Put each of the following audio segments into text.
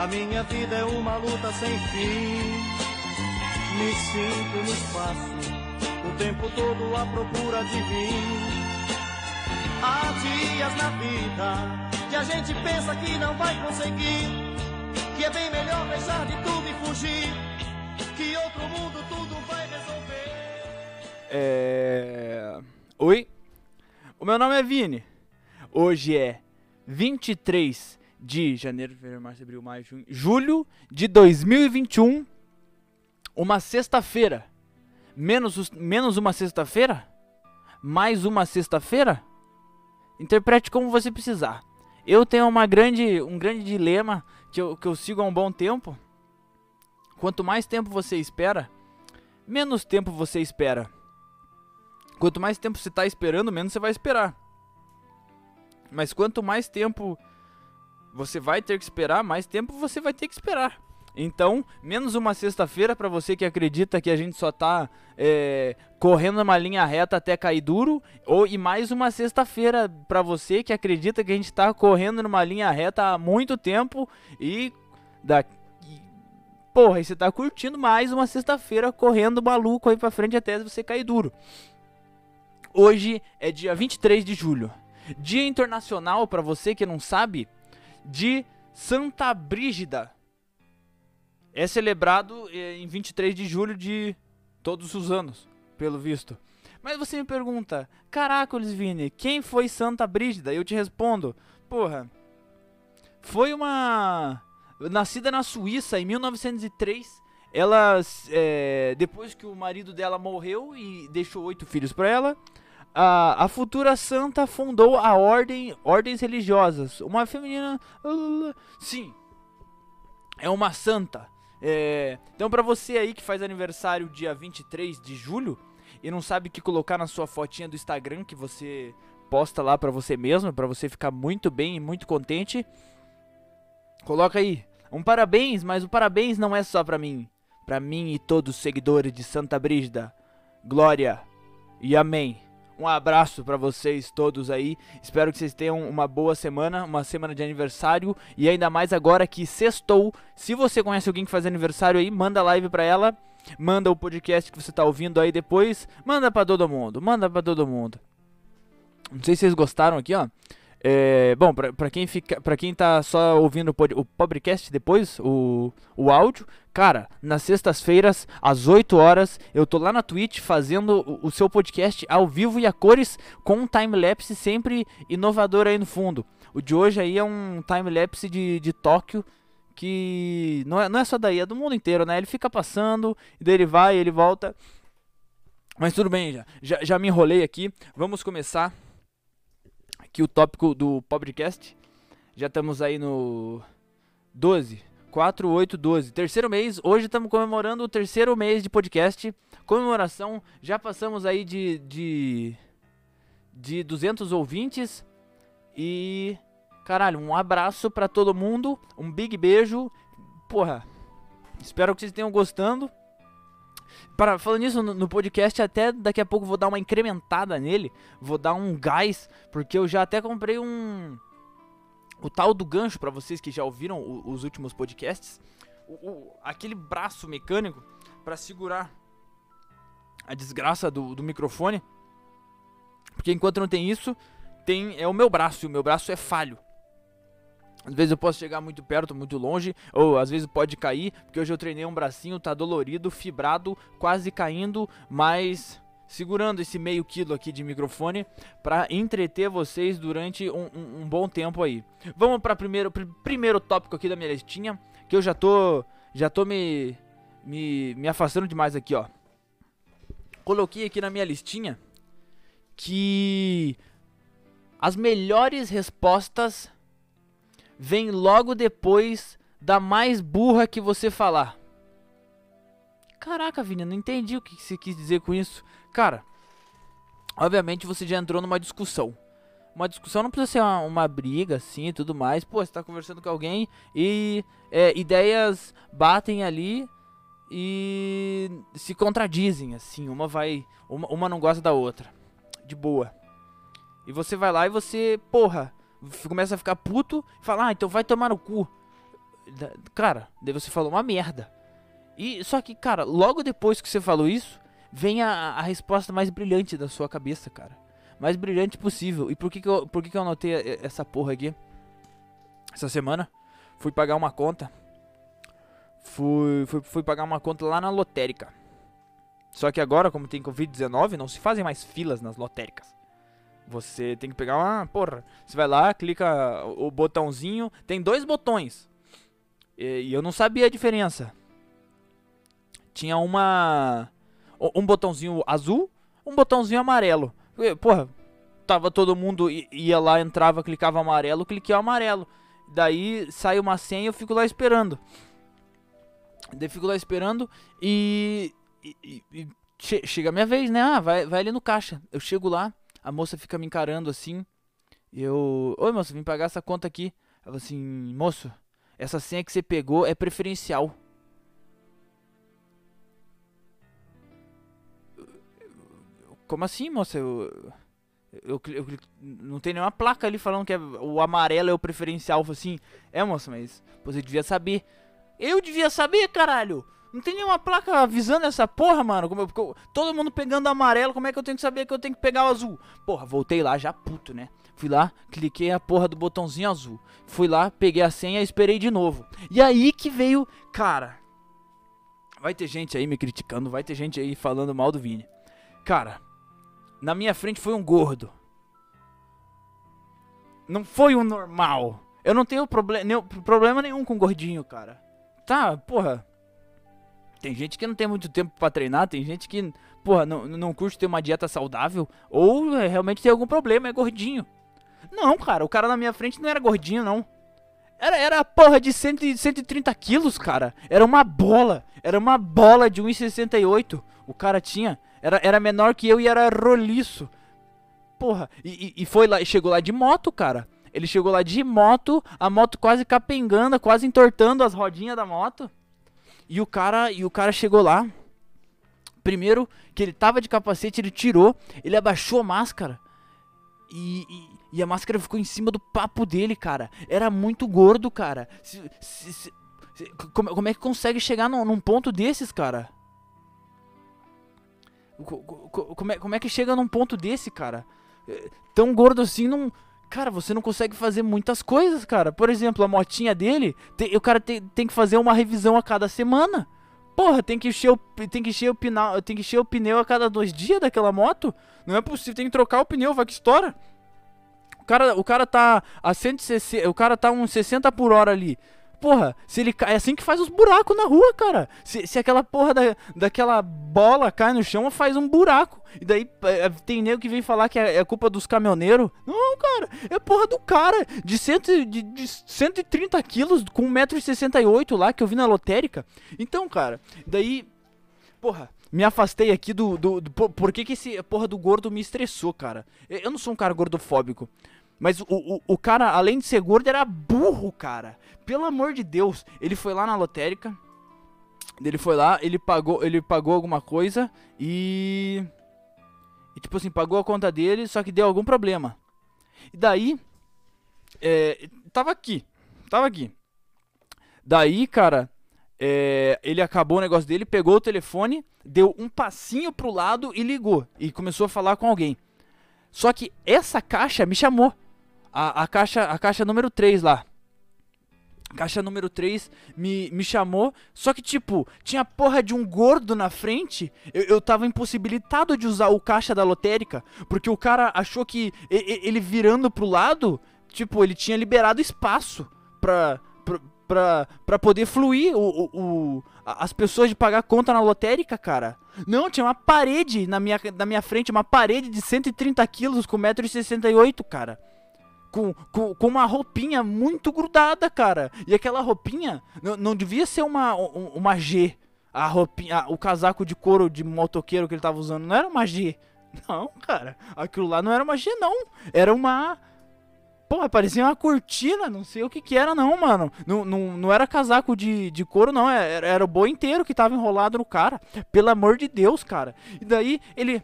A minha vida é uma luta sem fim. Me sinto no espaço, o tempo todo à procura de mim. Há dias na vida que a gente pensa que não vai conseguir. Que é bem melhor deixar de tudo e fugir. Que outro mundo tudo vai resolver. É... Oi, o meu nome é Vini. Hoje é 23 de janeiro, fevereiro, março, abril, maio, junho, julho de 2021. Uma sexta-feira. Menos, os- menos uma sexta-feira? Mais uma sexta-feira? Interprete como você precisar. Eu tenho uma grande, um grande dilema que eu, que eu sigo há um bom tempo. Quanto mais tempo você espera, menos tempo você espera. Quanto mais tempo você está esperando, menos você vai esperar. Mas quanto mais tempo você vai ter que esperar, mais tempo você vai ter que esperar. Então, menos uma sexta-feira para você que acredita que a gente só tá é, correndo numa linha reta até cair duro, ou e mais uma sexta-feira para você que acredita que a gente tá correndo numa linha reta há muito tempo e da porra, e você tá curtindo mais uma sexta-feira correndo maluco aí para frente até você cair duro. Hoje é dia 23 de julho. Dia Internacional, para você que não sabe, de Santa Brígida. É celebrado eh, em 23 de julho de todos os anos, pelo visto. Mas você me pergunta, caracoles, Vini, quem foi Santa Brígida? Eu te respondo, porra, foi uma... Nascida na Suíça em 1903, ela, eh, depois que o marido dela morreu e deixou oito filhos para ela, a, a futura santa fundou a ordem, ordens religiosas. Uma feminina, sim, é uma santa. É, então para você aí que faz aniversário dia 23 de julho e não sabe o que colocar na sua fotinha do Instagram que você posta lá pra você mesmo, pra você ficar muito bem e muito contente, coloca aí um parabéns, mas o parabéns não é só pra mim, pra mim e todos os seguidores de Santa Brígida. Glória e amém. Um abraço pra vocês todos aí. Espero que vocês tenham uma boa semana, uma semana de aniversário e ainda mais agora que sextou. Se você conhece alguém que faz aniversário aí, manda live pra ela, manda o podcast que você tá ouvindo aí depois, manda pra todo mundo, manda pra todo mundo. Não sei se vocês gostaram aqui, ó. É, bom, pra, pra quem fica, para quem tá só ouvindo o, pod, o podcast depois, o, o áudio, cara, nas sextas-feiras, às 8 horas, eu tô lá na Twitch fazendo o, o seu podcast ao vivo e a cores com um time-lapse sempre inovador aí no fundo. O de hoje aí é um time-lapse de, de Tóquio que não é, não é só daí, é do mundo inteiro, né? Ele fica passando, e daí ele vai, ele volta. Mas tudo bem, já, já, já me enrolei aqui. Vamos começar aqui o tópico do podcast. Já estamos aí no 12, 4, 8, 12. Terceiro mês. Hoje estamos comemorando o terceiro mês de podcast. Comemoração. Já passamos aí de, de, de 200 ouvintes. E. Caralho, um abraço pra todo mundo. Um big beijo. Porra. Espero que vocês tenham gostando. Para, falando nisso, no, no podcast, até daqui a pouco vou dar uma incrementada nele. Vou dar um gás, porque eu já até comprei um. O tal do gancho para vocês que já ouviram o- os últimos podcasts. O, o- aquele braço mecânico para segurar a desgraça do, do microfone. Porque enquanto não tem isso, tem é o meu braço. E o meu braço é falho. Às vezes eu posso chegar muito perto, muito longe, ou às vezes pode cair, porque hoje eu treinei um bracinho, tá dolorido, fibrado, quase caindo, mas segurando esse meio quilo aqui de microfone para entreter vocês durante um, um- um bom tempo aí. Vamos para primeiro pr- primeiro tópico aqui da minha listinha, que eu já tô já tô me me, me afastando demais aqui, ó. Coloquei aqui na minha listinha que as melhores respostas vem logo depois da mais burra que você falar. Caraca, Vini, não entendi o que você quis dizer com isso. Cara, obviamente você já entrou numa discussão. Uma discussão não precisa ser uma, uma briga assim e tudo mais. Pô, você tá conversando com alguém e é, ideias batem ali e se contradizem, assim. Uma vai. Uma, uma não gosta da outra. De boa. E você vai lá e você, porra, começa a ficar puto e fala, ah, então vai tomar no cu. Cara, daí você falou uma merda. E só que, cara, logo depois que você falou isso, vem a, a resposta mais brilhante da sua cabeça, cara. Mais brilhante possível. E por que que eu, por que que eu anotei essa porra aqui? Essa semana, fui pagar uma conta. Fui, fui, fui pagar uma conta lá na lotérica. Só que agora, como tem Covid-19, não se fazem mais filas nas lotéricas. Você tem que pegar uma. Porra, você vai lá, clica o botãozinho. Tem dois botões. E, e eu não sabia a diferença. Tinha uma. Um botãozinho azul, um botãozinho amarelo. Porra, tava todo mundo. ia lá, entrava, clicava amarelo, cliquei amarelo. Daí sai uma senha e eu fico lá esperando. Daí fico lá esperando e e, e, che chega a minha vez, né? Ah, vai, vai ali no caixa. Eu chego lá, a moça fica me encarando assim. Eu. Oi, moça, vim pagar essa conta aqui. Ela assim, moço, essa senha que você pegou é preferencial. Como assim, moça? Eu, eu, eu, eu, não tem nenhuma placa ali falando que é, o amarelo é o preferencial. Assim, é, moça, mas você devia saber. Eu devia saber, caralho! Não tem nenhuma placa avisando essa porra, mano. Como eu, todo mundo pegando amarelo, como é que eu tenho que saber que eu tenho que pegar o azul? Porra, voltei lá já puto, né? Fui lá, cliquei a porra do botãozinho azul. Fui lá, peguei a senha e esperei de novo. E aí que veio, cara. Vai ter gente aí me criticando, vai ter gente aí falando mal do Vini. Cara, na minha frente foi um gordo. Não foi um normal. Eu não tenho problema, problema nenhum com gordinho, cara. Tá, porra. Tem gente que não tem muito tempo para treinar, tem gente que, porra, não, não curte ter uma dieta saudável, ou é, realmente tem algum problema, é gordinho. Não, cara, o cara na minha frente não era gordinho, não. Era, era porra de 100, 130 quilos, cara. Era uma bola. Era uma bola de 1,68. O cara tinha. Era, era menor que eu e era roliço. Porra, e, e, foi lá, chegou lá de moto, cara. Ele chegou lá de moto, a moto quase capengando, quase entortando as rodinhas da moto. E o cara, e o cara chegou lá. Primeiro que ele tava de capacete, ele tirou, ele abaixou a máscara. E, e, e, a máscara ficou em cima do papo dele, cara. Era muito gordo, cara. Se, se, se, como, como, é que consegue chegar num, num ponto desses, cara? Como é, como é que chega num ponto desse, cara? É, tão gordo assim não. Cara, você não consegue fazer muitas coisas, cara. Por exemplo, a motinha dele, o cara tem, tem que fazer uma revisão a cada semana. Porra, tem que encher o, tem que encher o, pneu, tem que encher o pneu a cada dois dias daquela moto. Não é possível, tem que trocar o pneu, vai que estoura. O cara, o cara tá a 160, o cara tá uns 60 por hora ali. Porra, se ele cai, é assim que faz os buracos na rua, cara. Se, se aquela porra da, daquela bola cai no chão, faz um buraco. E daí é, tem nego que vem falar que é, é culpa dos caminhoneiros. Não, cara, é porra do cara de, cento, de, de 130 quilos com 1,68m lá que eu vi na lotérica. Então, cara, daí. Porra, me afastei aqui do. do, do por, por que, que esse porra do gordo me estressou, cara? Eu não sou um cara gordofóbico. Mas o, o, o cara, além de ser gordo, era burro, cara. Pelo amor de Deus. Ele foi lá na lotérica. Ele foi lá, ele pagou, ele pagou alguma coisa e. E tipo assim, pagou a conta dele, só que deu algum problema. E daí. É, tava aqui. Tava aqui. Daí, cara. É, ele acabou o negócio dele, pegou o telefone, deu um passinho pro lado e ligou. E começou a falar com alguém. Só que essa caixa me chamou. A, a, caixa, a caixa número 3 lá. Caixa número 3 me, me chamou. Só que, tipo, tinha porra de um gordo na frente. Eu, eu tava impossibilitado de usar o caixa da lotérica. Porque o cara achou que ele, virando pro lado, tipo, ele tinha liberado espaço pra, pra, pra, pra poder fluir o, o, o, as pessoas de pagar conta na lotérica, cara. Não, tinha uma parede na minha, na minha frente, uma parede de 130 quilos com 1,68m, cara com, com, com, uma roupinha muito grudada, cara. E aquela roupinha não, devia ser uma, uma G. A roupinha, o casaco de couro de motoqueiro que ele tava usando não era uma G. Não, cara. Aquilo lá não era uma G, não. Era uma. Porra, parecia uma cortina, não sei o que que era, não, mano. Não, não, não era casaco de, de couro, não. Era, era o boi inteiro que tava enrolado no cara. Pelo amor de Deus, cara. E daí ele.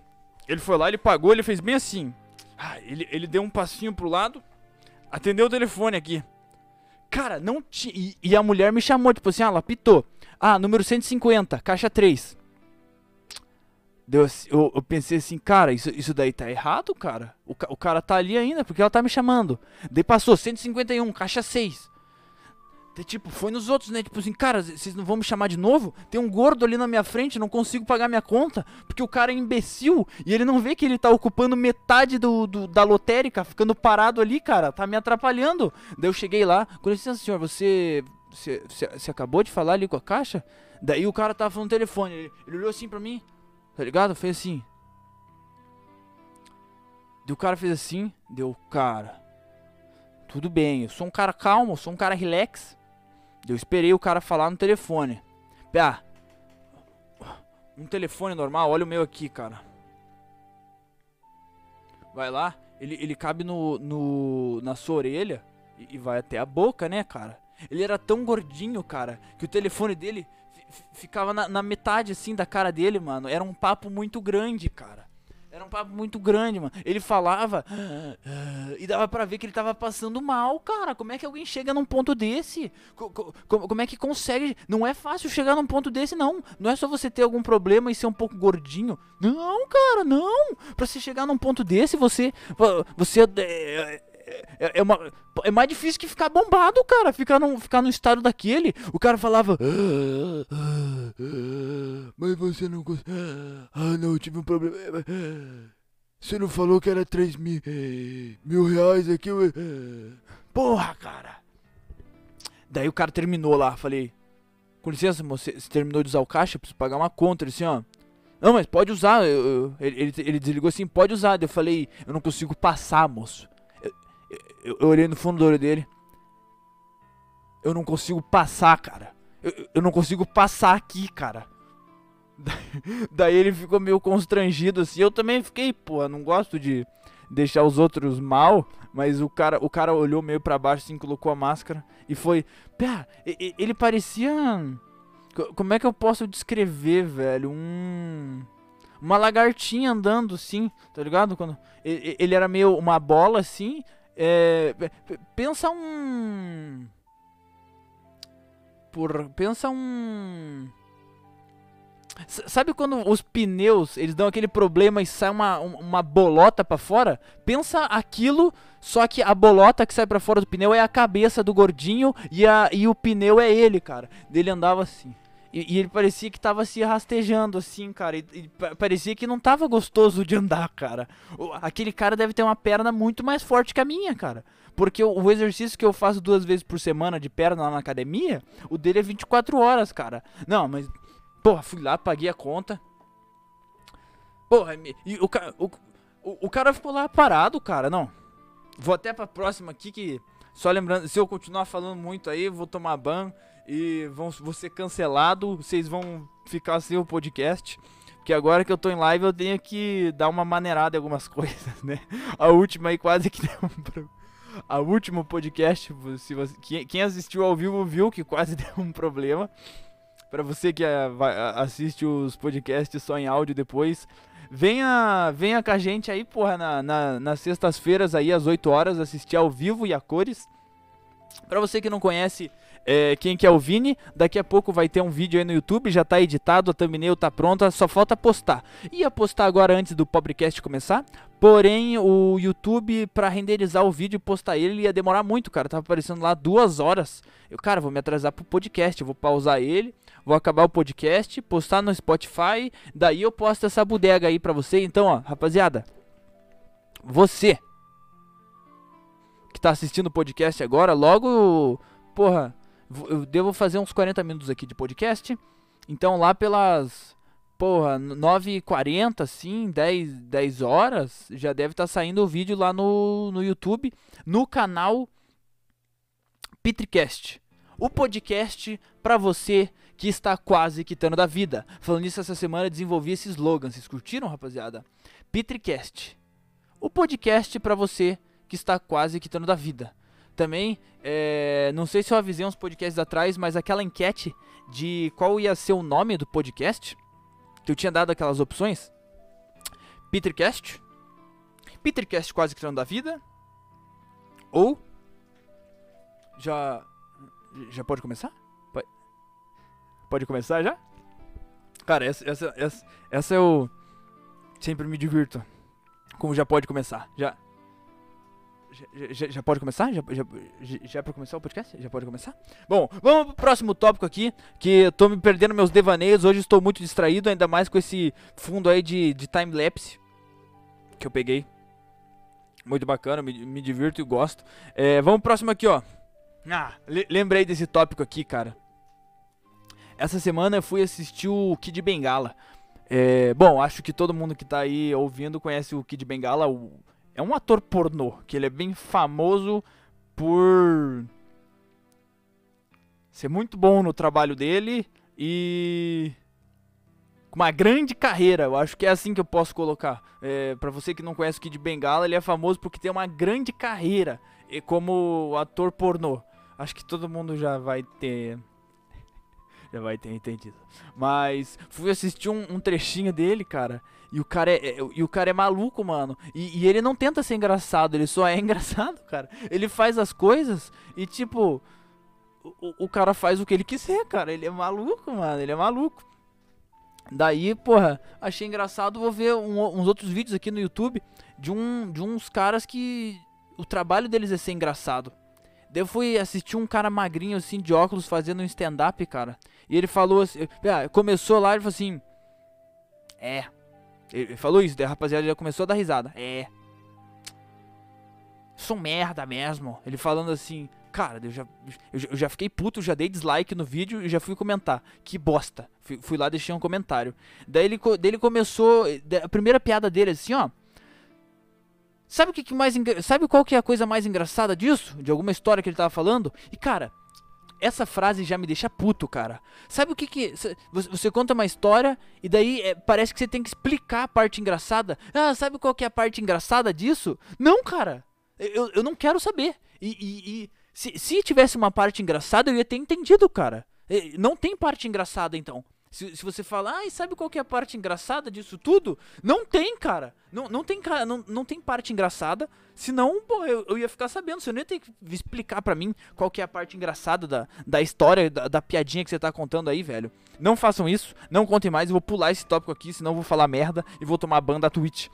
Ele foi lá, ele pagou, ele fez bem assim. Ah, ele, ele deu um passinho pro lado, Atendeu o telefone aqui. Cara, não tinha. E, e a mulher me chamou, tipo assim, ah, ela pitou. Ah, número 150, caixa 3. Deu, assim- eu, eu pensei assim, cara, isso, isso daí tá errado, cara. O, o cara tá ali ainda, porque ela tá me chamando. Daí passou 151, caixa 6. Tipo, foi nos outros, né? Tipo assim, cara, vocês não vão me chamar de novo? Tem um gordo ali na minha frente, não consigo pagar minha conta. Porque o cara é imbecil e ele não vê que ele tá ocupando metade do, do- da lotérica, ficando parado ali, cara. Tá me atrapalhando. Daí eu cheguei lá, com licença, senhor, você. Você, você, acabou de falar ali com a caixa? Daí o cara tava falando no telefone. Ele, ele olhou assim pra mim, tá ligado? Fez assim. Daí o cara fez assim, deu, cara. Tudo bem, eu sou um cara calmo, eu sou um cara relax. Eu esperei o cara falar no telefone. Pá, um telefone normal, olha o meu aqui, cara. Vai lá, ele, ele cabe no, no, na sua orelha e, e vai até a boca, né, cara? Ele era tão gordinho, cara, que o telefone dele fi- fi- ficava na, na metade, assim, da cara dele, mano. Era um papo muito grande, cara. Era um papo muito grande, mano. Ele falava e dava pra ver que ele tava passando mal, cara. Como é que alguém chega num ponto desse? Co- co- como é que consegue? Não é fácil chegar num ponto desse, não. Não é só você ter algum problema e ser um pouco gordinho. Não, cara, não. Pra você chegar num ponto desse, você. Você. É, é, é uma, é mais difícil que ficar bombado, cara. Ficar num, ficar num estado daquele. O cara falava. "Ah, ah, ah, Mas você não consegue. Ah, não, eu tive um problema. Você não falou que era 3 mil, mil reais aqui? eu- Porra, cara. Daí o cara terminou lá. Falei: Com licença, você terminou de usar o caixa? Preciso pagar uma conta. Ele assim, ó. Não, mas pode usar. eu- eu- ele, ele desligou assim: Pode usar. Daí eu falei: Eu não consigo passar, moço. Eu, eu- olhei no fundo do olho dele. Eu não consigo passar, cara. Eu, eu- não consigo passar aqui, cara. Daí, ele ficou meio constrangido assim. Eu também fiquei, pô, não gosto de deixar os outros mal, mas o cara, o cara olhou meio pra baixo assim, colocou a máscara e foi, e- ele parecia co- como é que eu posso descrever, velho? Um uma lagartinha andando assim, tá ligado? Quando ele era meio uma bola assim, é, pe- pe- pensa um por pensa um S- Sabe quando os pneus, eles dão aquele problema e sai uma, um- uma bolota pra fora? Pensa aquilo, só que a bolota que sai pra fora do pneu é a cabeça do gordinho e, a, e o pneu é ele, cara. Ele andava assim. E, e ele parecia que tava se rastejando assim, cara. E, e pa- parecia que não tava gostoso de andar, cara. Aquele cara deve ter uma perna muito mais forte que a minha, cara. Porque o, o exercício que eu faço duas vezes por semana de perna lá na academia, o dele é 24 horas, cara. Não, mas Porra, fui lá, paguei a conta. Porra, me- e o, o, o, o cara ficou lá parado, cara. Não. Vou até pra próxima aqui que. Só lembrando, se eu continuar falando muito aí, vou tomar ban e vão, vou ser cancelado. Vocês vão ficar sem o podcast. Porque agora que eu tô em live eu tenho que dar uma maneirada em algumas coisas, né? A última aí quase que deu um pro... A última podcast, se você, quem, assistiu ao vivo viu que quase deu um problema. Pra você que a- assiste os podcasts só em áudio depois, venha, venha com a gente aí, porra, na, na- nas sextas-feiras aí, às 8 horas, assistir ao vivo e a cores. Pra você que não conhece eh, quem que é o Vini, daqui a pouco vai ter um vídeo aí no YouTube, já tá editado, a thumbnail tá pronta, só falta postar. Ia postar agora antes do podcast começar, porém o YouTube, pra renderizar o vídeo e postar ele, ia demorar muito, cara, tava aparecendo lá duas horas. Eu, cara, vou me atrasar pro podcast, vou pausar ele, vou acabar o podcast, postar no Spotify, daí eu posto essa bodega aí pra você. Então, ó, rapaziada, você que tá assistindo o podcast agora, logo, porra, eu devo fazer uns 40 minutos aqui de podcast. Então, lá pelas, porra, 9h40, assim, 10, 10 horas, já deve estar saindo o vídeo lá no, no YouTube, no canal Petricast. O podcast pra você que está quase quitando da vida. Falando nisso, essa semana desenvolvi esse slogan. Vocês curtiram, rapaziada? Petricast. O podcast pra você que está quase quitando da vida. Também, é, não sei se eu avisei uns podcasts atrás, mas aquela enquete de qual ia ser o nome do podcast, que eu tinha dado aquelas opções. Petercast. Petercast quase quitando da vida. Ou já Já pode começar? Pode, pode começar já? Cara, essa, essa, essa, essa eu sempre me divirto. Como já pode começar? Já. Já, já, pode começar? Já, já, já é pra começar o podcast? Já pode começar? Bom, vamos pro próximo tópico aqui, que eu tô me perdendo meus devaneios, hoje estou muito distraído, ainda mais com esse fundo aí de, de time-lapse que eu peguei. Muito bacana, me, me divirto e gosto. É, vamos pro próximo aqui, ó. Ah, lembrei desse tópico aqui, cara. Essa semana eu fui assistir o Kid Bengala. É, bom, acho que todo mundo que tá aí ouvindo conhece o Kid Bengala. O, é um ator pornô, que ele é bem famoso por ser muito bom no trabalho dele e com uma grande carreira. Eu acho que é assim que eu posso colocar. É, para você que não conhece o Kid Bengala, ele é famoso porque tem uma grande carreira como ator pornô. Acho que todo mundo já vai ter. Já vai ter entendido. Mas fui assistir um, um trechinho dele, cara. E o cara é, é, e o cara é maluco, mano. E, e, ele não tenta ser engraçado, ele só é engraçado, cara. Ele faz as coisas e, tipo. O, o cara faz o que ele quiser, cara. Ele é maluco, mano. Ele é maluco. Daí, porra, achei engraçado. Vou ver um, uns outros vídeos aqui no YouTube de, um, de uns caras que. O trabalho deles é ser engraçado. Daí eu fui assistir um cara magrinho assim de óculos fazendo um stand-up, cara. E ele falou assim, ah, começou lá e falou assim: É. Ele falou isso, daí a rapaziada já começou a dar risada. É. Sou merda mesmo. Ele falando assim, cara, eu já, eu já fiquei puto, já dei dislike no vídeo e já fui comentar. Que bosta. Fui, fui lá deixei um comentário. Daí ele, daí ele começou. A primeira piada dele assim, ó. Sabe o que, que mais sabe qual que é a coisa mais engraçada disso? De alguma história que ele tava falando? E cara, essa frase já me deixa puto, cara. Sabe o que que você conta uma história e daí é, parece que você tem que explicar a parte engraçada? Ah, sabe qual que é a parte engraçada disso? Não, cara. Eu, eu não quero saber. E, e, e se, se tivesse uma parte engraçada, eu ia ter entendido, cara. Não tem parte engraçada então. Se, se você fala, ah, sabe qual que é a parte engraçada disso tudo? Não tem, cara. Não, não, tem, não, não tem parte engraçada. Senão, pô, eu, eu ia ficar sabendo. Você não ia ter que explicar para mim qual que é a parte engraçada da, da história, da, da piadinha que você tá contando aí, velho. Não façam isso. Não contem mais. Eu vou pular esse tópico aqui, senão eu vou falar merda e vou tomar ban da Twitch.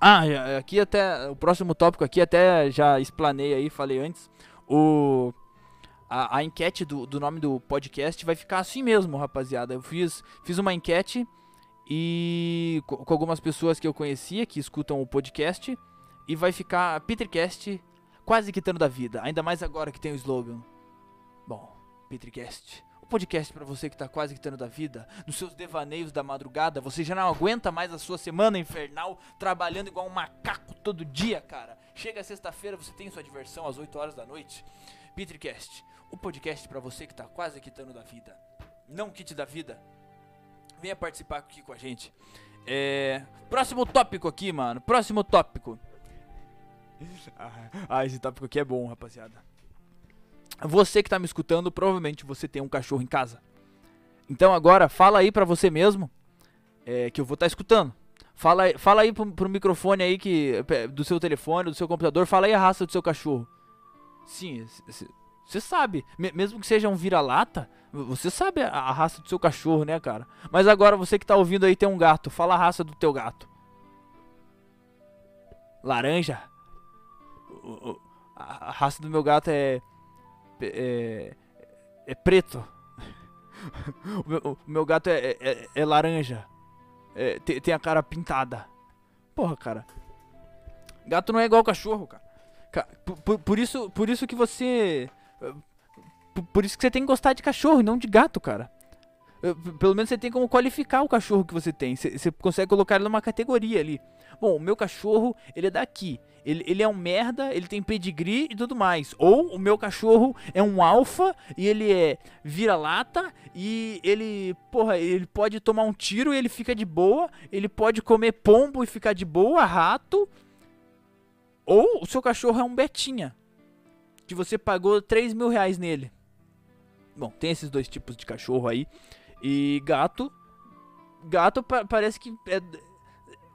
Ah, aqui até. O próximo tópico aqui até já explanei aí, falei antes. O a, a enquete do, do nome do podcast vai ficar assim mesmo, rapaziada. Eu fiz, fiz uma enquete e com, com algumas pessoas que eu conhecia que escutam o podcast e vai ficar Petercast quase quitando da vida, ainda mais agora que tem o slogan. Bom, Petercast, o podcast para você que tá quase quitando da vida, nos seus devaneios da madrugada, você já não aguenta mais a sua semana infernal trabalhando igual um macaco todo dia, cara. Chega sexta-feira, você tem sua diversão às 8 horas da noite. Petercast, o podcast para você que tá quase quitando da vida. Não quite da vida. Venha participar aqui com a gente. É... Próximo tópico aqui, mano. Próximo tópico. ah, esse tópico aqui é bom, rapaziada. Você que tá me escutando, provavelmente você tem um cachorro em casa. Então agora fala aí pra você mesmo é, que eu vou estar tá escutando. Fala, fala aí pro, pro microfone aí que do seu telefone, do seu computador, fala aí a raça do seu cachorro. Sim, você sabe, mesmo que seja um vira-lata, você sabe a, raça do seu cachorro, né, cara? Mas agora você que tá ouvindo aí tem um gato, fala a raça do teu gato. Laranja? A, raça do meu gato é. É, é preto. o, meu, o, meu, gato é, é, é laranja. É, tem, tem a cara pintada. Porra, cara. Gato não é igual cachorro, cara. Por, por, por, isso, por isso que você por isso que você tem que gostar de cachorro e não de gato, cara. Pelo menos você tem como qualificar o cachorro que você tem. Você, consegue colocar ele numa categoria ali. Bom, o meu cachorro, ele é daqui. Ele, ele é um merda, ele tem pedigree e tudo mais. Ou o meu cachorro é um alfa e ele é vira-lata e ele, porra, ele pode tomar um tiro e ele fica de boa. Ele pode comer pombo e ficar de boa, rato. Ou o seu cachorro é um betinha que você pagou 3 mil reais nele. Bom, tem esses dois tipos de cachorro aí. E gato. Gato pa parece que é,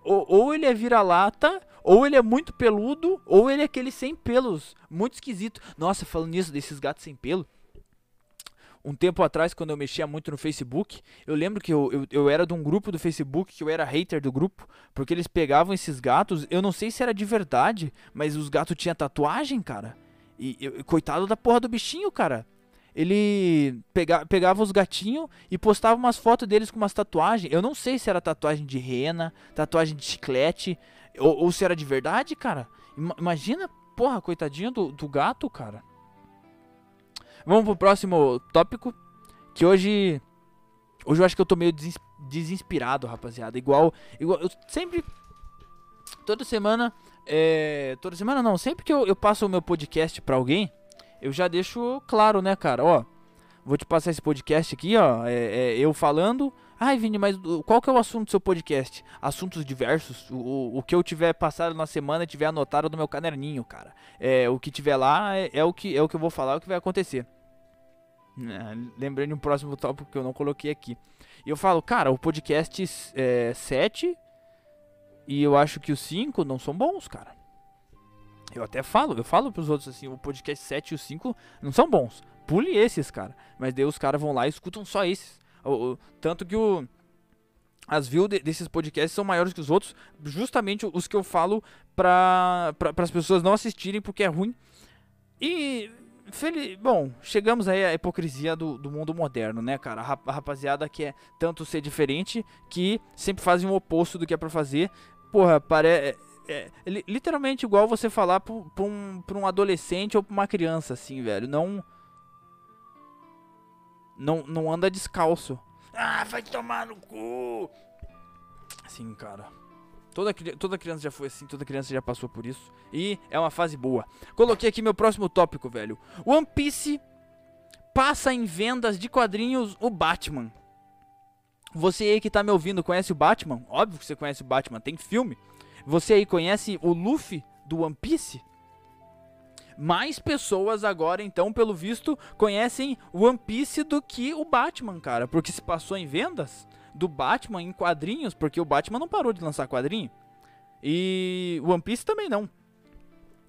ou, ou ele é vira-lata, ou ele é muito peludo, ou ele é aquele sem pelos, muito esquisito. Nossa, falando nisso, desses gatos sem pelo. Um tempo atrás, quando eu mexia muito no Facebook, eu lembro que eu, eu, eu era de um grupo do Facebook, que eu era hater do grupo, porque eles pegavam esses gatos, eu não sei se era de verdade, mas os gatos tinham tatuagem, cara. E eu, coitado da porra do bichinho, cara ele pega, pegava os gatinhos e postava umas fotos deles com umas tatuagens. Eu não sei se era tatuagem de rena, tatuagem de chiclete, ou, ou se era de verdade, cara. Imagina, porra, coitadinho do, do gato, cara. Vamos pro próximo tópico. Que hoje. Hoje eu acho que eu tô meio desinspirado, rapaziada. Igual. igual eu sempre. Toda semana. É, toda semana não. Sempre que eu, eu passo o meu podcast pra alguém eu já deixo claro, né, cara? Ó, vou te passar esse podcast aqui, ó. É, é, eu falando. Ai, Vini, mas qual que é o assunto do seu podcast? Assuntos diversos. O, o que eu tiver passado na semana tiver anotado no meu caderninho, cara. É, o que tiver lá é, é, o que, é o que eu vou falar, é o que vai acontecer. É, lembrei de um próximo tópico que eu não coloquei aqui. E eu falo, cara, o podcast é, 7 e eu acho que os 5 não são bons, cara. Eu até falo, eu falo pros outros assim, o podcast 7 e o 5 não são bons. Pule esses, cara. Mas daí os caras vão lá e escutam só esses. O, o, tanto que o as views de, desses podcasts são maiores que os outros, justamente os que eu falo para pra, as pessoas não assistirem porque é ruim. E Feliz... Bom, chegamos aí à hipocrisia do, do mundo moderno, né, cara? A rapaziada que é tanto ser diferente que sempre fazem o oposto do que é pra fazer. Porra, parece é, literalmente igual você falar pra, pra, um, pra um adolescente ou pra uma criança, assim, velho. Não. Não, não anda descalço. Ah, vai tomar no cu! Assim, cara. Toda, toda criança já foi assim, toda criança já passou por isso. E é uma fase boa. Coloquei aqui meu próximo tópico, velho. One Piece passa em vendas de quadrinhos o Batman. Você aí que tá me ouvindo conhece o Batman? Óbvio que você conhece o Batman, tem filme. Você aí conhece o Luffy do One Piece? Mais pessoas agora, então, pelo visto, conhecem o One Piece do que o Batman, cara. Porque se passou em vendas do Batman em quadrinhos, porque o Batman não parou de lançar quadrinho. E o One Piece também não.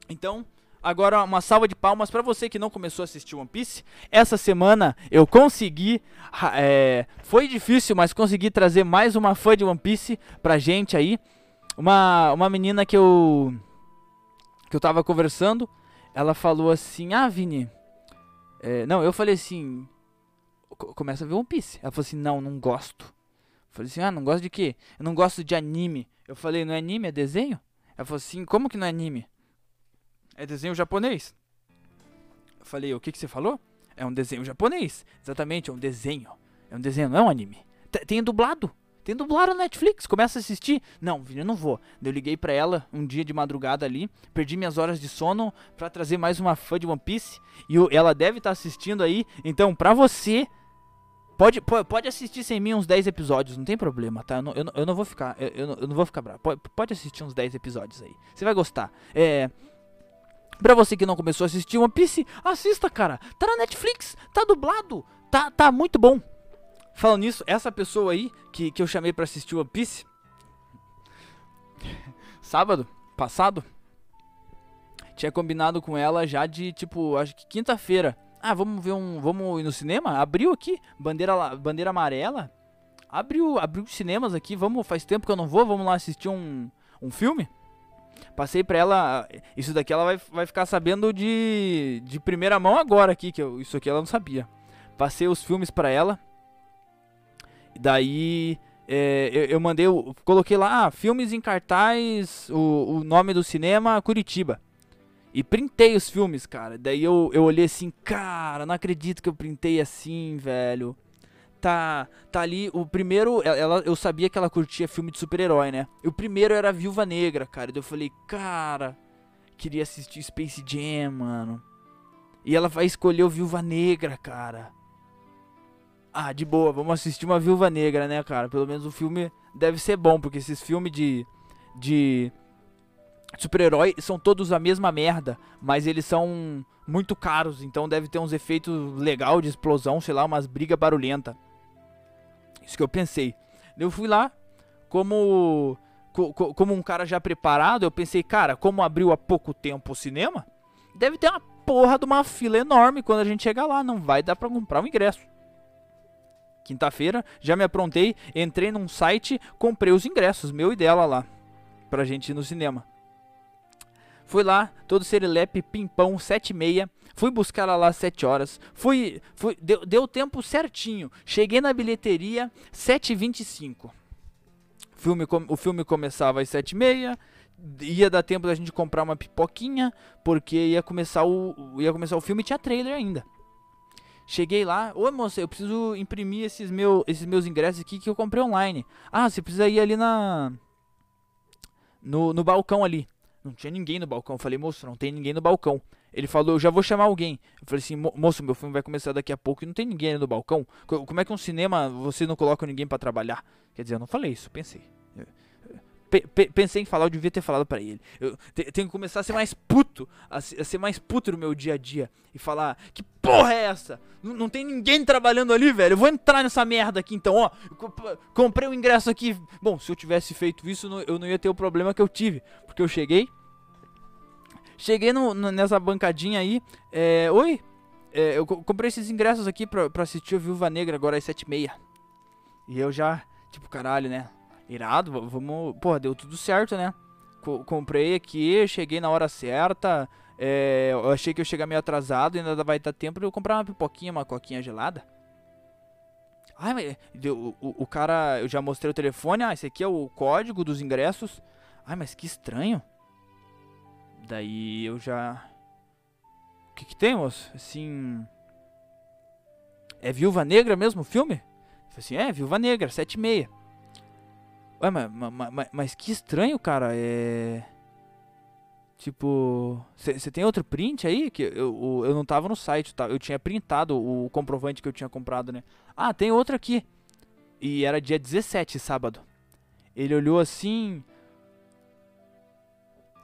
Então, agora uma salva de palmas para você que não começou a assistir One Piece. Essa semana eu consegui, é, foi difícil, mas consegui trazer mais uma fã de One Piece pra gente aí. Uma, uma menina que eu que eu tava conversando, ela falou assim: "Ah, Vini, é, não, eu falei assim, começa a ver One Piece". Ela falou assim: "Não, não gosto". Eu falei assim: "Ah, não gosto de quê?". "Eu não gosto de anime". Eu falei: "Não é anime, é desenho?". Ela falou assim: "Como que não é anime?". "É desenho japonês". Eu falei: "O que que você falou?". "É um desenho japonês". "Exatamente, é um desenho. É um desenho, não é um anime". Tem dublado. Tem dublado no Netflix, começa a assistir. Não, eu não vou. Eu liguei pra ela um dia de madrugada ali, perdi minhas horas de sono para trazer mais uma fã de One Piece. E ela deve estar tá assistindo aí. Então, pra você, pode, pode assistir sem mim uns 10 episódios, não tem problema, tá? Eu não, eu, eu não vou ficar, eu, eu, não, eu não vou ficar bravo. Pode, pode assistir uns 10 episódios aí. Você vai gostar. É. Pra você que não começou a assistir One Piece, assista, cara. Tá na Netflix, tá dublado, tá, tá muito bom. Falando nisso, essa pessoa aí que, que eu chamei para assistir One Piece, sábado passado, tinha combinado com ela já de tipo, acho que quinta-feira. Ah, vamos ver um, vamos ir no cinema? Abriu aqui, bandeira bandeira amarela. Abriu, abriu cinemas aqui, vamos, faz tempo que eu não vou, vamos lá assistir um, um filme. Passei pra ela, isso daqui ela vai, vai ficar sabendo de, de primeira mão agora aqui, que eu, isso aqui ela não sabia. Passei os filmes pra ela, Daí é, eu, eu, mandei, eu coloquei lá, ah, filmes em cartaz, o, o nome do cinema, Curitiba. E printei os filmes, cara. Daí eu, eu olhei assim, cara, não acredito que eu printei assim, velho. Tá, tá ali, o primeiro, ela, eu sabia que ela curtia filme de super-herói, né? E o primeiro era Viúva Negra, cara. Daí eu falei, cara, queria assistir Space Jam, mano. E ela vai escolher o Viúva Negra, cara. Ah, de boa, vamos assistir uma Viúva Negra, né, cara? Pelo menos o filme deve ser bom, porque esses filmes de. de. super-herói são todos a mesma merda, mas eles são muito caros, então deve ter uns efeitos legal de explosão, sei lá, umas brigas barulhenta. Isso que eu pensei. Eu fui lá, como co co como um cara já preparado, eu pensei, cara, como abriu há pouco tempo o cinema, deve ter uma porra de uma fila enorme quando a gente chegar lá. Não vai dar pra comprar o ingresso. Quinta-feira, já me aprontei, entrei num site, comprei os ingressos, meu e dela lá, pra gente ir no cinema. Fui lá, todo serelepe, pimpão, 7 e meia. Fui buscar ela lá às 7 horas. Fui, fui deu, deu tempo certinho. Cheguei na bilheteria 7h25. Filme, o filme começava às 7h30. Ia dar tempo da gente comprar uma pipoquinha, porque ia começar o, ia começar o filme e tinha trailer ainda. Cheguei lá, oi moça, eu preciso imprimir esses, meu, esses meus ingressos aqui que eu comprei online. Ah, você precisa ir ali na. No, no balcão ali. Não tinha ninguém no balcão. Eu falei, moço, não tem ninguém no balcão. Ele falou, eu já vou chamar alguém. Eu falei assim, moço, meu filme vai começar daqui a pouco e não tem ninguém no balcão. Como é que um cinema você não coloca ninguém para trabalhar? Quer dizer, eu não falei isso, pensei pensei em falar, eu devia ter falado para ele. Eu tenho que começar a ser mais puto, a ser mais puto no meu dia a dia. E falar, que porra é essa? Não, não tem ninguém trabalhando ali, velho. Eu vou entrar nessa merda aqui então, ó. Comprei o ingresso aqui. Bom, se eu tivesse feito isso, eu não ia ter o problema que eu tive. Porque eu cheguei. Cheguei no, no, nessa bancadinha aí. É, Oi, é, eu comprei esses ingressos aqui pra, pra assistir o Viúva Negra agora às 7h30. E eu já, tipo, caralho, né? Irado, vamos. Pô, deu tudo certo, né? Co comprei aqui, cheguei na hora certa. É, eu achei que eu chegar meio atrasado, ainda vai dar tempo de eu comprar uma pipoquinha, uma coquinha gelada. Ai, mas o, o, o, cara, eu já mostrei o telefone. Ah, esse aqui é o código dos ingressos. Ai, mas que estranho. Daí eu já. O que que tem, moço? Assim. É Viúva Negra mesmo o filme? Assim, é, Viúva Negra, 7 e meia. Ué, mas, mas, mas, que estranho, cara. É. Tipo. Você tem outro print aí? Que eu, eu não tava no site, tá? Eu tinha printado o comprovante que eu tinha comprado, né? Ah, tem outro aqui. E era dia 17, sábado. Ele olhou assim.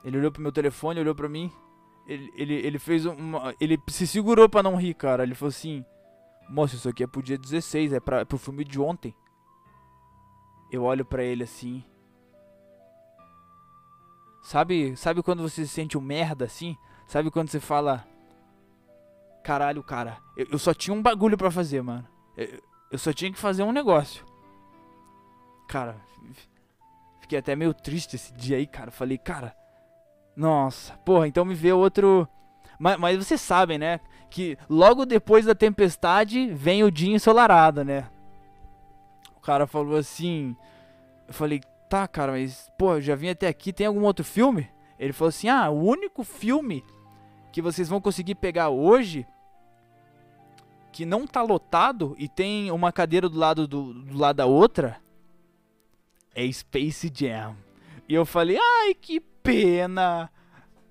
Ele olhou pro meu telefone, olhou pra mim. Ele, ele, ele fez uma. Ele se segurou pra não rir, cara. Ele falou assim: Moça, isso aqui é pro dia 16, é, pra, é pro filme de ontem. Eu olho para ele assim. Sabe, sabe quando você se sente um merda assim? Sabe quando você fala Caralho, cara, eu, eu só tinha um bagulho para fazer, mano. Eu, eu só tinha que fazer um negócio. Cara, fiquei até meio triste esse dia aí, cara. Falei, cara, nossa, porra, então me vê outro. Mas, mas vocês sabem, né? Que logo depois da tempestade vem o dia ensolarado, né? O cara falou assim. Eu falei, tá, cara, mas, pô, já vim até aqui, tem algum outro filme? Ele falou assim: ah, o único filme que vocês vão conseguir pegar hoje que não tá lotado e tem uma cadeira do lado do, do lado da outra é Space Jam. E eu falei: "Ai, que pena.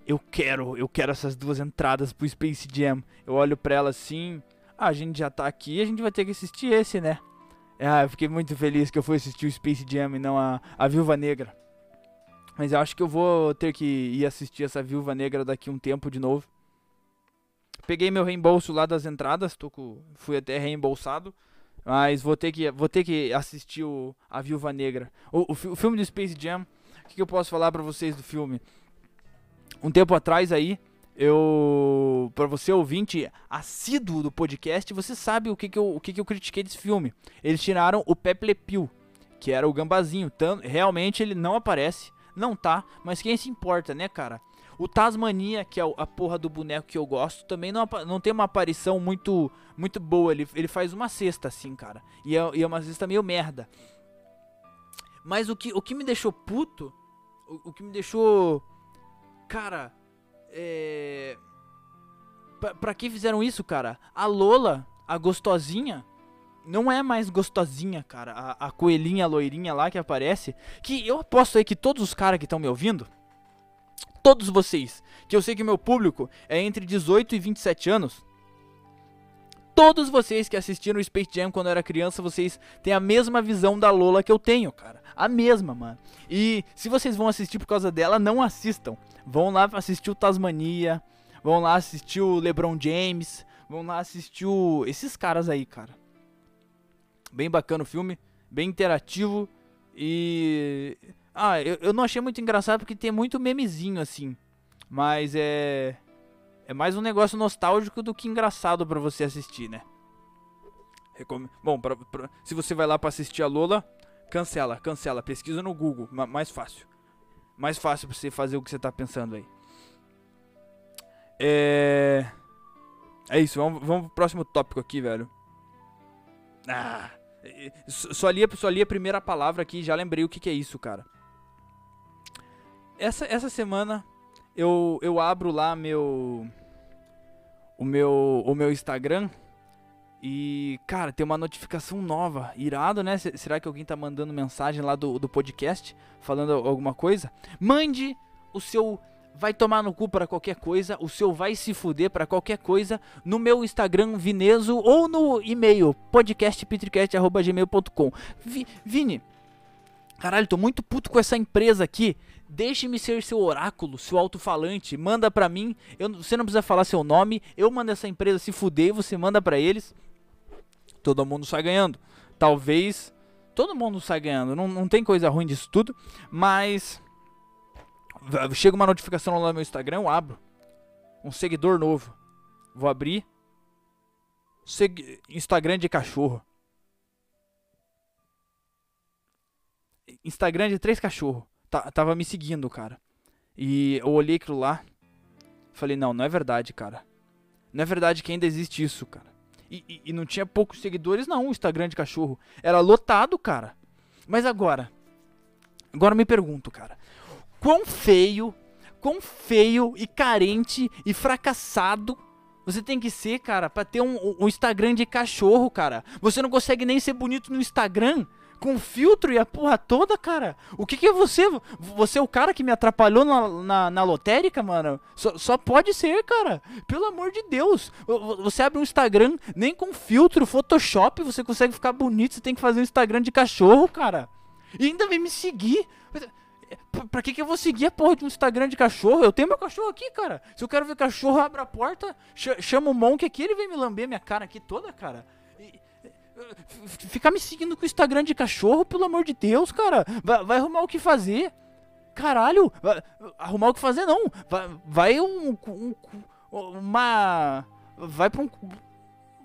Eu quero, eu quero essas duas entradas pro Space Jam". Eu olho para ela assim: ah, "A gente já tá aqui, a gente vai ter que assistir esse, né?" Ah, eu fiquei muito feliz que eu fui assistir o Space Jam e não a, a Viúva Negra. Mas eu acho que eu vou ter que ir assistir essa Viúva Negra daqui um tempo de novo. Peguei meu reembolso lá das entradas, tô com, fui até reembolsado. Mas vou ter que, vou ter que assistir o, a Viúva Negra. O, o, o filme do Space Jam, o que, que eu posso falar pra vocês do filme? Um tempo atrás aí, eu para você ouvinte assíduo do podcast, você sabe o que, que, eu, o que, que eu critiquei desse filme. Eles tiraram o Pepe Le Pew, que era o gambazinho. Realmente ele não aparece, não tá, mas quem se importa, né, cara? O Tasmania, que é a porra do boneco que eu gosto, também não, não tem uma aparição muito muito boa. Ele, ele faz uma cesta, assim, cara. E é, e é uma cesta meio merda. Mas o que, o que me deixou puto, o, o que me deixou. Cara, é... Pra, que fizeram isso, cara? A Lola, a gostosinha, não é mais gostosinha, cara. A, a coelhinha loirinha lá que aparece. Que eu aposto aí que todos os caras que estão me ouvindo, todos vocês, que eu sei que meu público é entre 18 e 27 anos, todos vocês que assistiram o Space Jam quando eu era criança, vocês têm a mesma visão da Lola que eu tenho, cara. A mesma, mano. E se vocês vão assistir por causa dela, não assistam. Vão lá assistir o Tasmania. Vão lá assistir o LeBron James. Vão lá assistir o... esses caras aí, cara. Bem bacana o filme. Bem interativo. E Ah, eu, eu não achei muito engraçado porque tem muito memezinho assim. Mas é. É mais um negócio nostálgico do que engraçado para você assistir, né? Recom... Bom, pra, pra, se você vai lá para assistir a Lola, cancela, cancela. Pesquisa no Google, mais fácil. Mais fácil pra você fazer o que você tá pensando aí. É. É isso, vamos, vamos pro próximo tópico aqui, velho. Ah. Só li, só li a primeira palavra aqui já lembrei o que, que é isso, cara. Essa, essa semana eu, eu abro lá meu o meu, o meu Instagram e, cara, tem uma notificação nova. Irado, né? Será que alguém tá mandando mensagem lá do, do podcast falando alguma coisa? Mande o seu vai tomar no cu para qualquer coisa, o seu vai se fuder para qualquer coisa no meu Instagram Vineso ou no e-mail podcastpetricast@gmail.com. Vi, Vini, caralho, tô muito puto com essa empresa aqui. Deixe-me ser seu oráculo, seu alto-falante. Manda pra mim. Eu, você não precisa falar seu nome. Eu mando essa empresa se fuder. Você manda pra eles. Todo mundo sai ganhando. Talvez. Todo mundo sai ganhando. Não, não tem coisa ruim disso tudo. Mas. Chega uma notificação lá no meu Instagram. Eu abro. Um seguidor novo. Vou abrir. Instagram de cachorro. Instagram de três cachorros tava me seguindo, cara. E eu olhei aquilo lá. Falei, não, não é verdade, cara. Não é verdade que ainda existe isso, cara. E, e, e não tinha poucos seguidores, não, o Instagram de cachorro. Era lotado, cara. Mas agora. Agora me pergunto, cara. Quão feio, quão feio e carente e fracassado você tem que ser, cara, pra ter um, um Instagram de cachorro, cara. Você não consegue nem ser bonito no Instagram com filtro e a porra toda, cara. O que que é você? Você é o cara que me atrapalhou na, na, na lotérica, mano? Só, só pode ser, cara. Pelo amor de Deus. Você abre um Instagram, nem com filtro, Photoshop, você consegue ficar bonito. Você tem que fazer um Instagram de cachorro, cara. E ainda vem me seguir. Pra, que que eu vou seguir a porra de um Instagram de cachorro? Eu tenho meu cachorro aqui, cara. Se eu quero ver cachorro, abra a porta, ch chama o Monk aqui, ele vem me lamber minha cara aqui toda, cara. Ficar me seguindo com o Instagram de cachorro, pelo amor de Deus, cara. Vai, vai arrumar o que fazer. Caralho, vai, arrumar o que fazer não. Vai, vai um, um, uma. Vai pra um.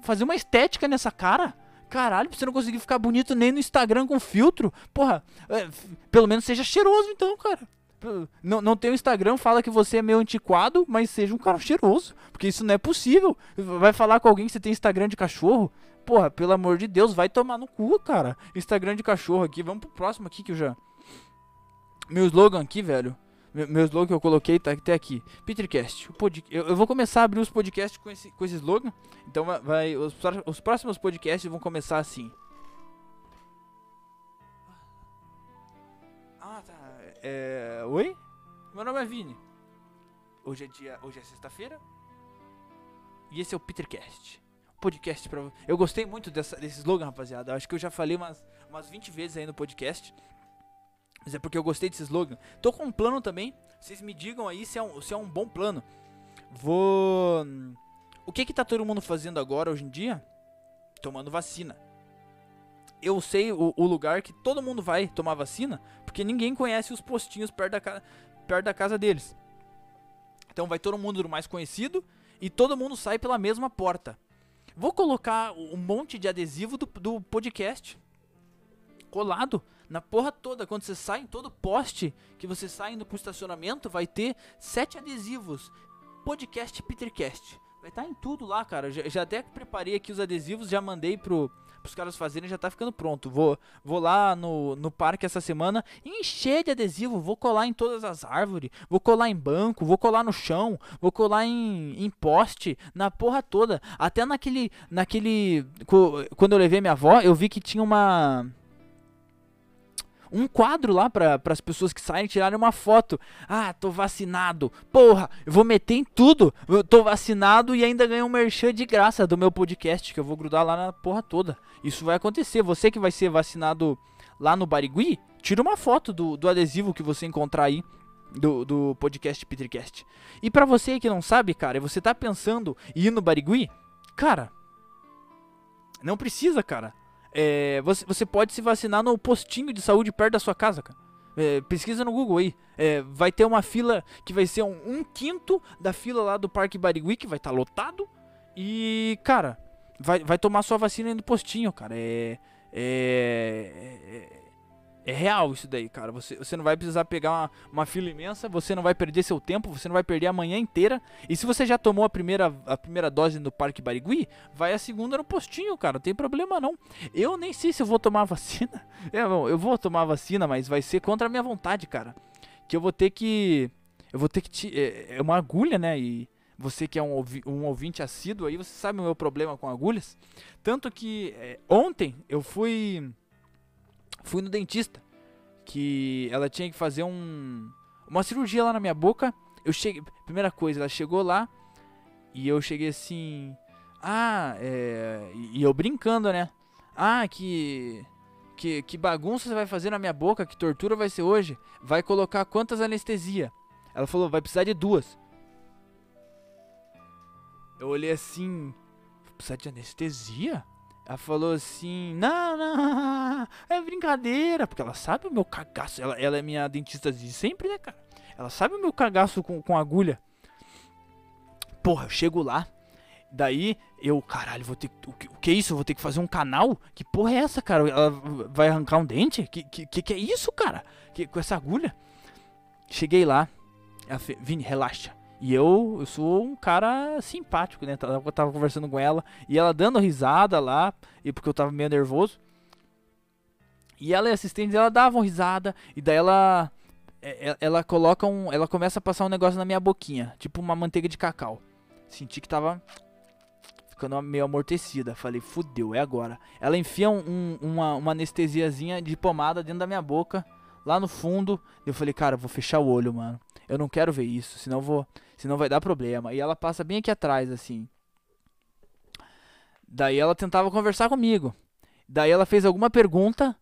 Fazer uma estética nessa cara. Caralho, pra você não conseguir ficar bonito nem no Instagram com filtro. Porra, é, pelo menos seja cheiroso então, cara. Não, não tem o Instagram, fala que você é meio antiquado, mas seja um cara cheiroso. Porque isso não é possível. Vai falar com alguém que você tem Instagram de cachorro. Porra, pelo amor de Deus, vai tomar no cu, cara. Instagram de cachorro aqui. Vamos pro próximo aqui que eu já. Meu slogan aqui, velho. Meu, slogan que eu coloquei tá até aqui. Petercast. Pod... Eu, eu, vou começar a abrir os podcasts com esse, com esse slogan. Então vai. vai os, os próximos podcasts vão começar assim. Ah, tá. É. Oi? Meu nome é Vini. Hoje é dia. Hoje é sexta-feira. E esse é o Petercast podcast pra. Eu gostei muito dessa, desse slogan, rapaziada. Acho que eu já falei umas, umas 20 vezes aí no podcast. Mas é porque eu gostei desse slogan. Tô com um plano também. Vocês me digam aí se é um, se é um bom plano. Vou. O que que tá todo mundo fazendo agora, hoje em dia? Tomando vacina. Eu sei o, o lugar que todo mundo vai tomar vacina, porque ninguém conhece os postinhos perto da, perto da casa deles. Então vai todo mundo do mais conhecido e todo mundo sai pela mesma porta. Vou colocar um monte de adesivo do, do podcast colado na porra toda. Quando você sai em todo poste que você sai indo pro estacionamento, vai ter sete adesivos. Podcast Petercast. Vai estar tá em tudo lá, cara. Já, já até preparei aqui os adesivos, já mandei pro pros caras fazerem, já tá ficando pronto. Vou, vou lá no, no parque essa semana encher de adesivo, vou colar em todas as árvores, vou colar em banco, vou colar no chão, vou colar em, em poste, na porra toda. Até naquele, naquele, quando eu levei minha avó, eu vi que tinha uma um quadro lá para as pessoas que saem tirarem uma foto. Ah, tô vacinado. Porra, eu vou meter em tudo. Eu tô vacinado e ainda ganho um merchan de graça do meu podcast, que eu vou grudar lá na porra toda. Isso vai acontecer. Você que vai ser vacinado lá no Barigui, tira uma foto do, do adesivo que você encontrar aí. Do, do podcast Petricast. E para você que não sabe, cara, você tá pensando em ir no Barigui? Cara, não precisa, cara é, você, você pode se vacinar no postinho de saúde perto da sua casa, cara. É, pesquisa no Google aí. É, vai ter uma fila que vai ser um, um, quinto da fila lá do Parque Barigui, que vai estar tá lotado. E, cara, vai, vai tomar sua vacina no postinho, cara. É. É. é é real isso daí, cara. Você, você não vai precisar pegar uma, uma fila imensa, você não vai perder seu tempo, você não vai perder a manhã inteira. E se você já tomou a primeira, a primeira dose no Parque Barigui, vai a segunda no postinho, cara. Não tem problema não. Eu nem sei se eu vou tomar vacina. É, bom, eu vou tomar vacina, mas vai ser contra a minha vontade, cara. Que eu vou ter que. Eu vou ter que. Te, é, é uma agulha, né? E você que é um, um ouvinte assíduo aí, você sabe o meu problema com agulhas. Tanto que é, ontem eu fui fui no dentista que ela tinha que fazer um uma cirurgia lá na minha boca. Eu cheguei, primeira coisa, ela chegou lá e eu cheguei assim, ah, é, e eu brincando, né? Ah, que que, que bagunça você vai fazer na minha boca? Que tortura vai ser hoje? Vai colocar quantas anestesia? Ela falou, vai precisar de duas. Eu olhei assim, precisa de anestesia? Ela falou assim: Não, não, é brincadeira. Porque ela sabe o meu cagaço. Ela, ela é minha dentista de sempre, né, cara? Ela sabe o meu cagaço com, com agulha. Porra, eu chego lá. Daí eu, caralho, vou ter o que, o que é isso? Eu vou ter que fazer um canal? Que porra é essa, cara? Ela vai arrancar um dente? Que que, que, é isso, cara? Que, com essa agulha? Cheguei lá. Ela fez, Vini, relaxa. E eu, eu sou um cara simpático, né? Eu tava conversando com ela e ela dando risada lá, e porque eu tava meio nervoso. E ela e assistente ela davam risada e daí ela é, é, ela coloca um, ela começa a passar um negócio na minha boquinha, tipo uma manteiga de cacau. Senti que tava ficando meio amortecida. Falei, fudeu, é agora. Ela enfia um, uma, uma anestesiazinha de pomada dentro da minha boca, lá no fundo. Eu falei, cara, vou fechar o olho, mano. Eu não quero ver isso, senão vou, senão vai dar problema. E ela passa bem aqui atrás, assim. Daí ela tentava conversar comigo. Daí ela fez alguma pergunta.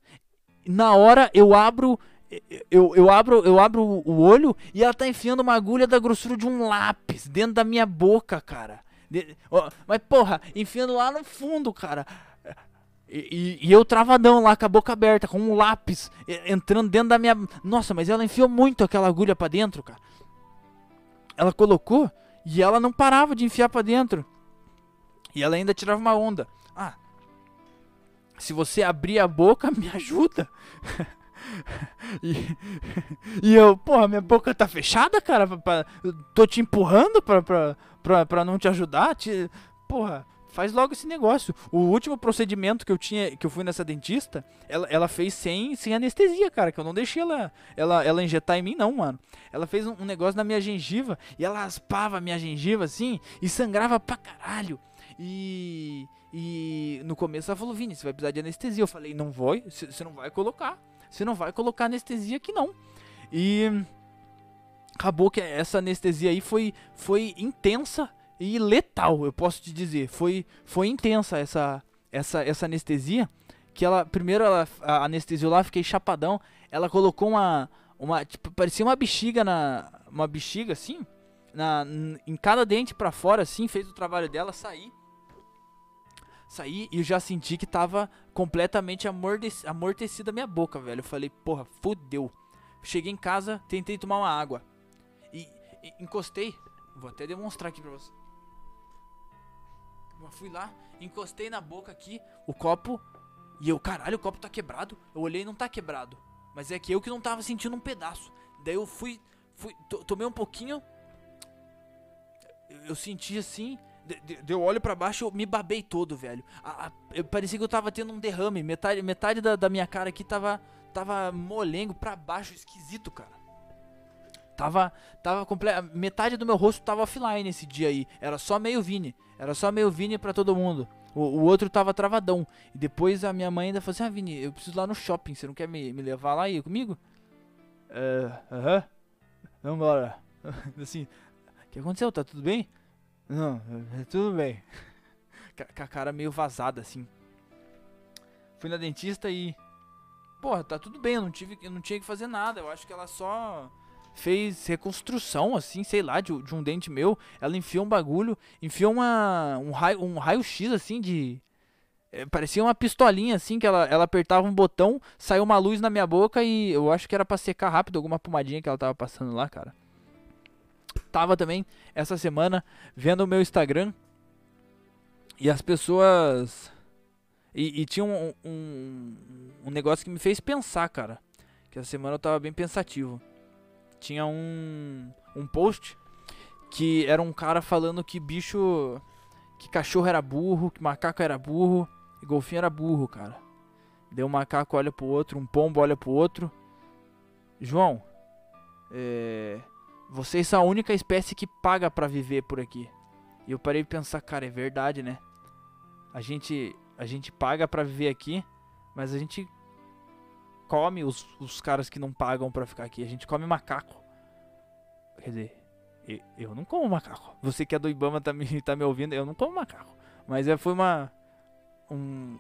Na hora eu abro eu, eu abro eu abro o olho e ela tá enfiando uma agulha da grossura de um lápis dentro da minha boca, cara. Mas porra, enfiando lá no fundo, cara. E, e, eu travadão lá com a boca aberta, com um lápis entrando dentro da minha. Nossa, mas ela enfiou muito aquela agulha para dentro, cara. Ela colocou e ela não parava de enfiar para dentro. E ela ainda tirava uma onda. Ah, se você abrir a boca, me ajuda. e, e, eu, porra, minha boca tá fechada, cara. Pra, pra, tô te empurrando pra, pra, pra, pra não te ajudar. Te, porra, faz logo esse negócio. O último procedimento que eu tinha, que eu fui nessa dentista, ela, ela fez sem, sem anestesia, cara, que eu não deixei ela, ela, ela injetar em mim, não, mano. Ela fez um, um negócio na minha gengiva e ela raspava a minha gengiva assim e sangrava pra caralho. E, e no começo ela falou, Vini, você vai precisar de anestesia. Eu falei, não vou, você não vai colocar. Você não vai colocar anestesia aqui não. E acabou que essa anestesia aí foi, foi intensa e letal, eu posso te dizer. Foi, foi intensa essa, essa, essa anestesia. Que ela, primeiro ela anestesiou lá, fiquei chapadão. Ela colocou uma, uma tipo, parecia uma bexiga na, uma bexiga assim, na, em cada dente para fora assim, fez o trabalho dela sair. Saí e já senti que tava completamente amortecida a minha boca, velho. Eu falei, porra, fudeu. Cheguei em casa, tentei tomar uma água. E, e encostei. Vou até demonstrar aqui pra você. Fui lá, encostei na boca aqui, o copo. E eu, caralho, o copo tá quebrado. Eu olhei e não tá quebrado. Mas é que eu que não tava sentindo um pedaço. Daí eu fui, fui tomei um pouquinho. Eu, eu senti assim, Deu olho para baixo, eu me babei todo, velho. A, a, eu parecia que eu tava tendo um derrame. Metade, metade da, da minha cara aqui tava, tava molengo pra baixo, esquisito, cara. Tava, tava completo. Metade do meu rosto tava offline esse dia aí. Era só meio Vini. Era só meio Vini pra todo mundo. O, o outro tava travadão. E depois a minha mãe ainda falou assim: Ah, Vini, eu preciso ir lá no shopping. Você não quer me, me levar lá ir comigo? É, aham. Uh, uh. Vambora. assim, o que aconteceu? Tá tudo bem? Não, é tudo bem. Com a cara meio vazada assim. Fui na dentista e. Porra, tá tudo bem, eu não, tive, eu não tinha que fazer nada. Eu acho que ela só fez reconstrução, assim, sei lá, de, de um dente meu. Ela enfiou um bagulho, enfiou uma, um raio, um raio X, assim, de. é, parecia uma pistolinha assim, que ela, ela apertava um botão, saiu uma luz na minha boca e eu acho que era pra secar rápido alguma pomadinha que ela tava passando lá, cara. Tava também essa semana vendo o meu Instagram e as pessoas. E, e tinha um, um, um negócio que me fez pensar, cara. Que essa semana eu tava bem pensativo. Tinha um, um post que era um cara falando que bicho. Que cachorro era burro, que macaco era burro e golfinho era burro, cara. Deu um macaco olha pro outro, um pombo olha pro outro. João, é, vocês são a única espécie que paga para viver por aqui. E eu parei de pensar, cara, é verdade, né? A gente, a gente paga para viver aqui, mas a gente come os, os caras que não pagam para ficar aqui. A gente come macaco. Quer dizer, eu, não como macaco. Você que é do Ibama tá me, tá me ouvindo, eu não como macaco. Mas é, foi uma um,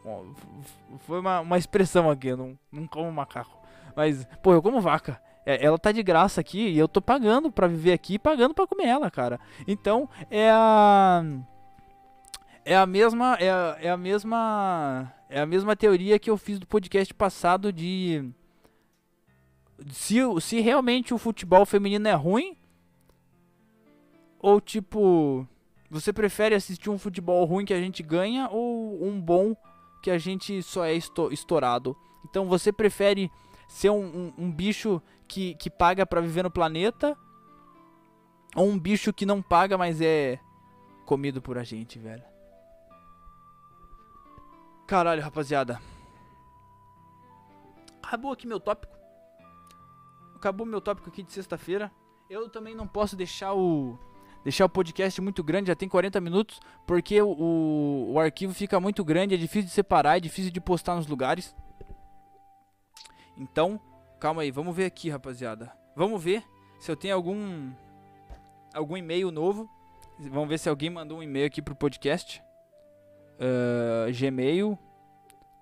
foi uma, uma expressão aqui, eu não, não como macaco. Mas, pô, eu como vaca. É, ela tá de graça aqui e eu tô pagando para viver aqui pagando para comer ela, cara. Então, é a. É a mesma. É a, é a mesma. É a mesma teoria que eu fiz do podcast passado de. Se, se realmente o futebol feminino é ruim. Ou tipo. Você prefere assistir um futebol ruim que a gente ganha ou um bom que a gente só é estourado? Então você prefere ser um, um, um bicho que, que paga para viver no planeta ou um bicho que não paga, mas é comido por a gente, velho? Caralho, rapaziada. Acabou aqui meu tópico. Acabou meu tópico aqui de sexta-feira. Eu também não posso deixar o deixar o podcast muito grande, já tem 40 minutos, porque o, o, arquivo fica muito grande, é difícil de separar, é difícil de postar nos lugares. Então, calma aí, vamos ver aqui, rapaziada. Vamos ver se eu tenho algum algum e-mail novo. Vamos ver se alguém mandou um e-mail aqui pro podcast. Uh, Gmail,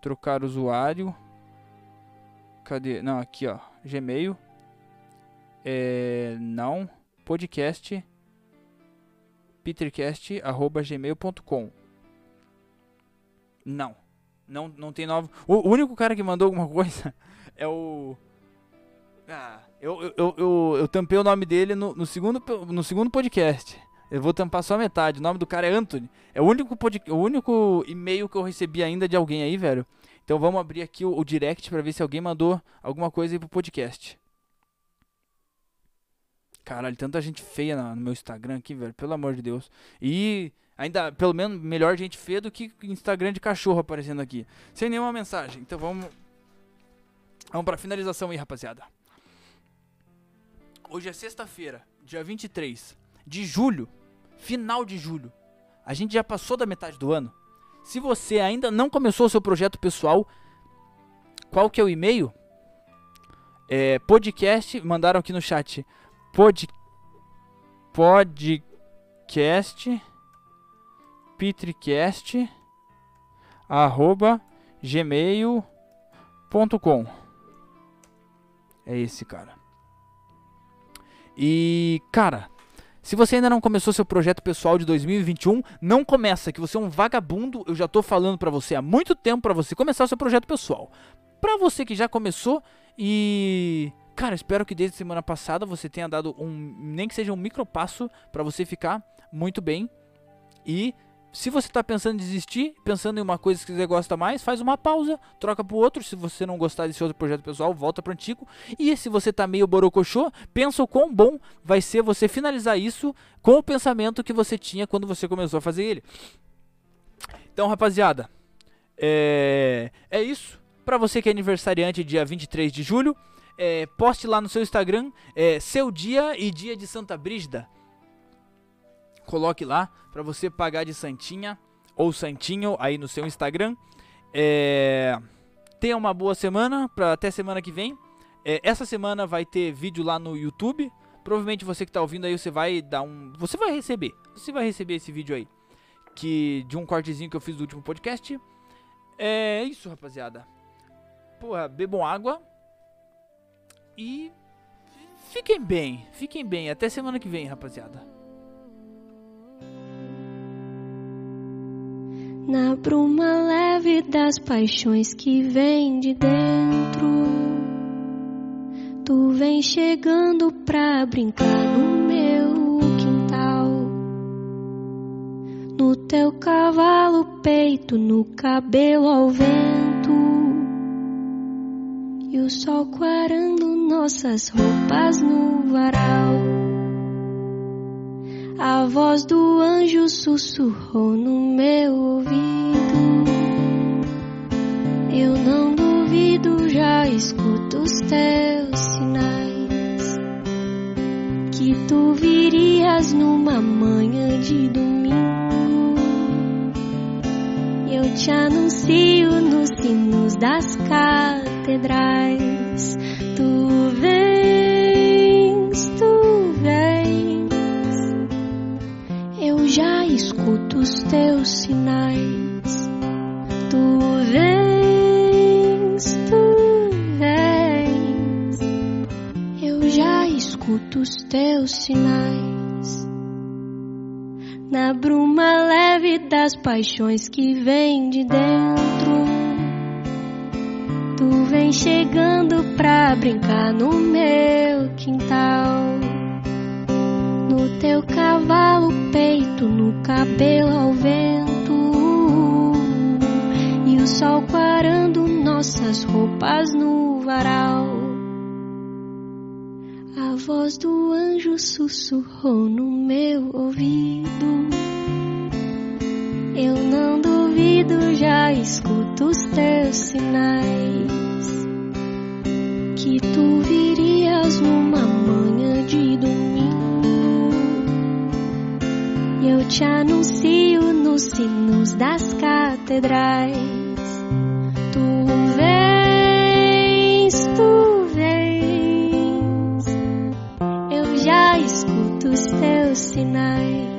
trocar usuário. Cadê? Não, aqui ó, Gmail. É, não, podcast petercast@gmail.com. Não. Não, não tem novo. O, único cara que mandou alguma coisa é o. Ah, eu, eu, eu, eu, eu tampei o nome dele no, no, segundo, no segundo podcast. Eu vou tampar só metade. O nome do cara é Anthony. É o único, o único e-mail que eu recebi ainda de alguém aí, velho. Então vamos abrir aqui o, o direct para ver se alguém mandou alguma coisa aí pro podcast. Caralho, tanta gente feia no meu Instagram aqui, velho. Pelo amor de Deus. E ainda, pelo menos, melhor gente feia do que Instagram de cachorro aparecendo aqui. Sem nenhuma mensagem. Então vamos. Vamos pra finalização aí, rapaziada. Hoje é sexta-feira, dia 23 de julho. Final de julho. A gente já passou da metade do ano. Se você ainda não começou o seu projeto pessoal, qual que é o e-mail? É, podcast, mandaram aqui no chat pod, podcast pitricast arroba gmail.com É esse cara. E, cara, se você ainda não começou seu projeto pessoal de 2021, não começa, que você é um vagabundo. Eu já tô falando para você há muito tempo para você começar seu projeto pessoal. Para você que já começou e Cara, espero que desde semana passada você tenha dado um, nem que seja um micro passo para você ficar muito bem. E se você está pensando em desistir, pensando em uma coisa que você gosta mais, faz uma pausa, troca para outro. Se você não gostar desse outro projeto pessoal, volta para antigo. E se você está meio borocochô, pensa o quão bom vai ser você finalizar isso com o pensamento que você tinha quando você começou a fazer ele. Então, rapaziada, é, é isso. Para você que é aniversariante dia 23 de julho, é, poste lá no seu Instagram é, seu dia e dia de Santa Brígida. Coloque lá para você pagar de santinha ou santinho aí no seu Instagram. É, tenha uma boa semana para até semana que vem. É, essa semana vai ter vídeo lá no YouTube. Provavelmente você que está ouvindo aí você vai dar um, você vai receber, você vai receber esse vídeo aí que de um cortezinho que eu fiz do último podcast. É isso, rapaziada. Porra, bebam água, e fiquem bem, fiquem bem. Até semana que vem, rapaziada. Na bruma leve das paixões que vem de dentro, tu vem chegando pra brincar no meu quintal. No teu cavalo peito, no cabelo ao vento, e o sol quarando nossas roupas no varal. A voz do anjo sussurrou no meu ouvido. Eu não duvido, já escuto os teus sinais. Que tu virias numa manhã de domingo. Eu te anuncio nos sinos das catedrais. Tu vens, escuto os teus sinais. Tu vens, tu vens. Eu já escuto os teus sinais. Na bruma leve das paixões que vem de dentro. Tu vem chegando pra brincar no meu quintal. No teu cavalo peito, no cabelo ao vento. E o sol quarando nossas roupas no varal. A voz do anjo sussurrou no meu ouvido. Eu não duvido, já escuto os teus sinais. Que tu virias numa manhã de domingo. Eu te anuncio nos sinos das catedrais. Tu vens, tu vens. Eu já escuto os teus sinais.